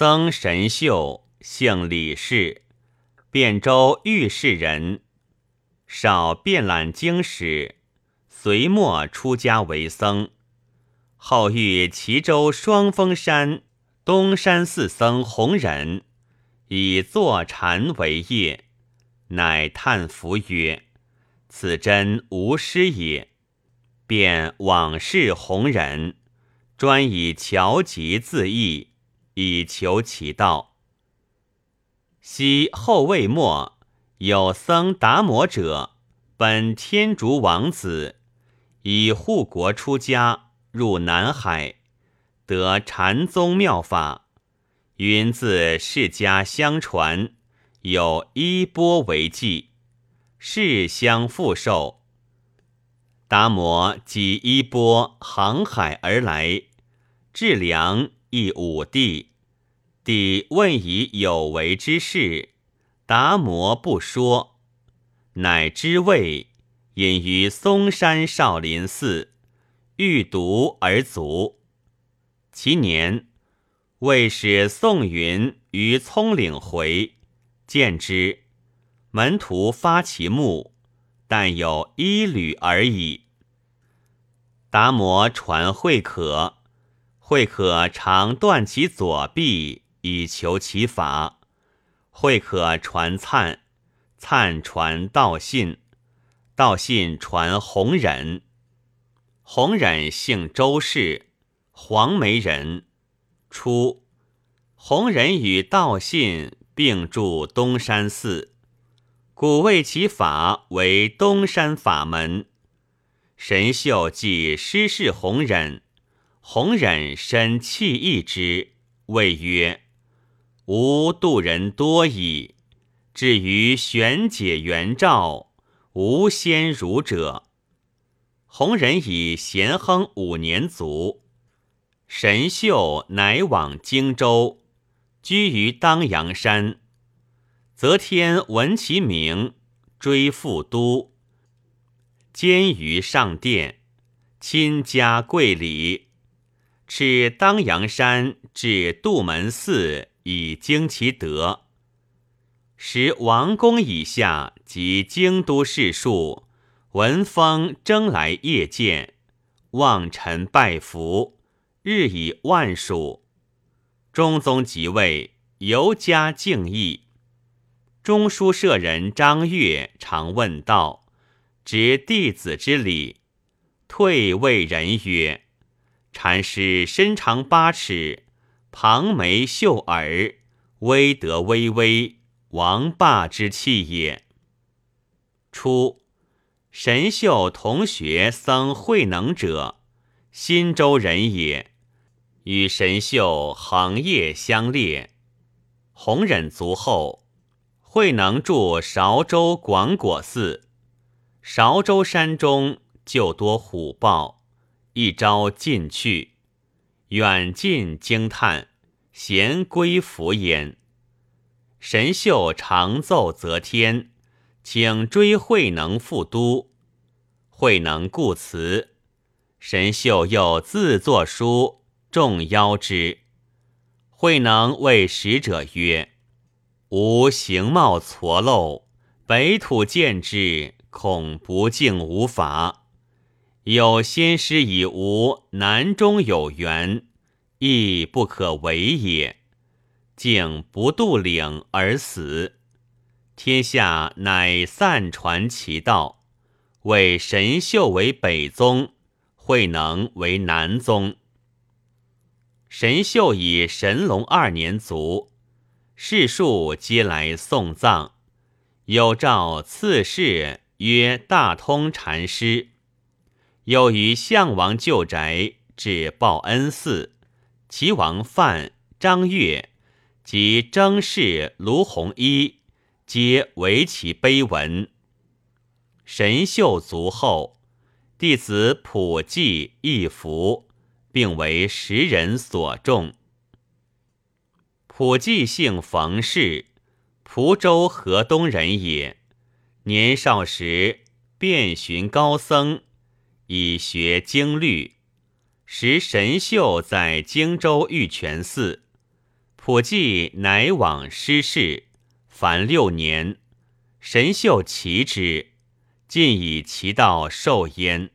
僧神秀，姓李氏，汴州御氏人，少遍览经史，隋末出家为僧，后遇齐州双峰山东山寺僧弘忍，以坐禅为业，乃叹服曰：“此真无师也。”便往事弘忍，专以乔集自缢。以求其道。昔后魏末有僧达摩者，本天竺王子，以护国出家，入南海，得禅宗妙法。云自世家相传，有衣钵为记，世相复受。达摩即衣钵航海而来，至梁亦武帝。帝问以有为之事，达摩不说，乃知谓隐于嵩山少林寺，欲读而卒。其年，魏使宋云于葱岭回，见之，门徒发其目，但有一缕而已。达摩传慧可，慧可常断其左臂。以求其法，会可传灿，灿传道信，道信传弘忍，弘忍姓周氏，黄梅人。初，弘忍与道信并住东山寺，故谓其法为东山法门。神秀即师事弘忍，弘忍深弃义之，谓曰。吾度人多矣，至于玄解元照，无先儒者。弘忍以咸亨五年卒，神秀乃往荆州，居于当阳山。则天闻其名，追复都，兼于上殿，亲加贵礼，敕当阳山至杜门寺。以经其德，时王公以下及京都士庶闻风争来谒见，望臣拜服，日以万数。中宗即位，尤加敬意。中书舍人张悦常问道，执弟子之礼，退谓人曰：“禅师身长八尺。”庞眉秀耳，威德巍巍，王霸之气也。初，神秀同学僧慧能者，新州人也，与神秀行业相列。弘忍卒后，慧能住韶州广果寺。韶州山中就多虎豹，一朝进去。远近惊叹，咸归伏焉。神秀常奏则天，请追慧能复都。慧能故辞。神秀又自作书，众邀之。慧能谓使者曰：“吾形貌矬陋，北土见之，恐不敬无法。”有先师以吾南中有缘，亦不可为也。竟不渡岭而死，天下乃散传其道，谓神秀为北宗，慧能为南宗。神秀以神龙二年卒，世庶皆来送葬，有诏赐谥曰大通禅师。又于项王旧宅至报恩寺，齐王范、张悦及征士卢弘一，皆为其碑文。神秀卒后，弟子普济一服，并为时人所重。普济姓冯氏，蒲州河东人也。年少时遍寻高僧。以学经律，时神秀在荆州玉泉寺，普济乃往失事，凡六年，神秀齐之，尽以其道受焉。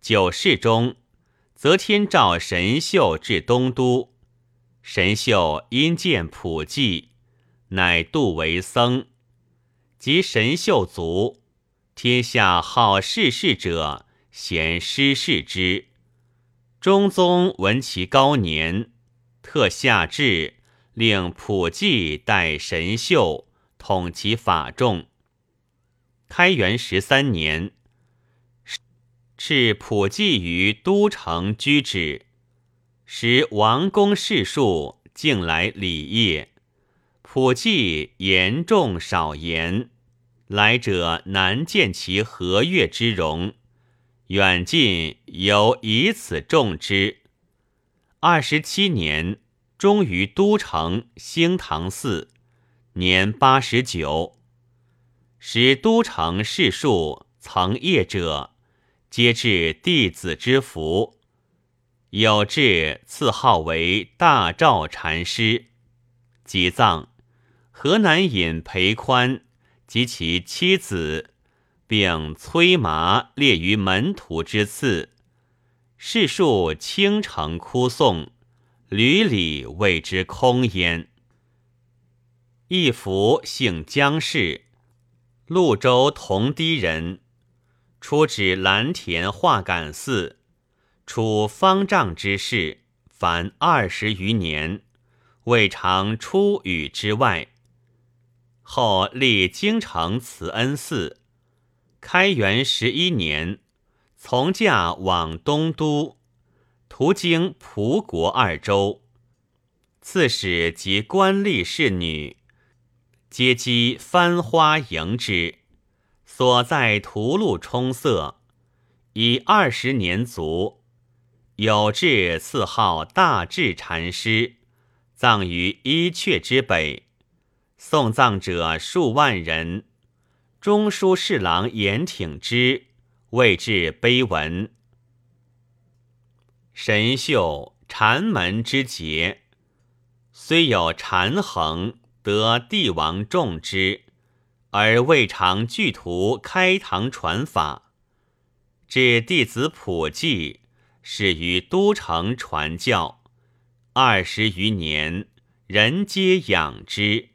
九世中，则天召神秀至东都，神秀因见普济，乃度为僧。及神秀卒，天下好事事者，贤失事之。中宗闻其高年，特下旨令普济代神秀统其法众。开元十三年，敕普济于都城居止，使王公士庶敬来礼谒。普济言重少言，来者难见其和悦之容。远近犹以此重之。二十七年，终于都城兴唐寺，年八十九。使都城士庶曾业者，皆至弟子之福。有志赐号为大照禅师。即葬，河南尹裴宽及其妻子。并催麻列于门徒之次，世数倾城哭颂，屡礼谓之空焉。一福姓姜氏，潞州同堤人，初指蓝田化感寺，处方丈之事，凡二十余年，未尝出语之外。后立京城慈恩寺。开元十一年，从驾往东都，途经蒲国二州，刺史及官吏侍女，皆积幡花迎之。所在途路充塞，已二十年卒。有志赐号大智禅师，葬于伊阙之北，送葬者数万人。中书侍郎严挺之谓至碑文。神秀禅门之节，虽有禅衡得帝王重之，而未尝具图开堂传法。至弟子普济，始于都城传教，二十余年，人皆仰之。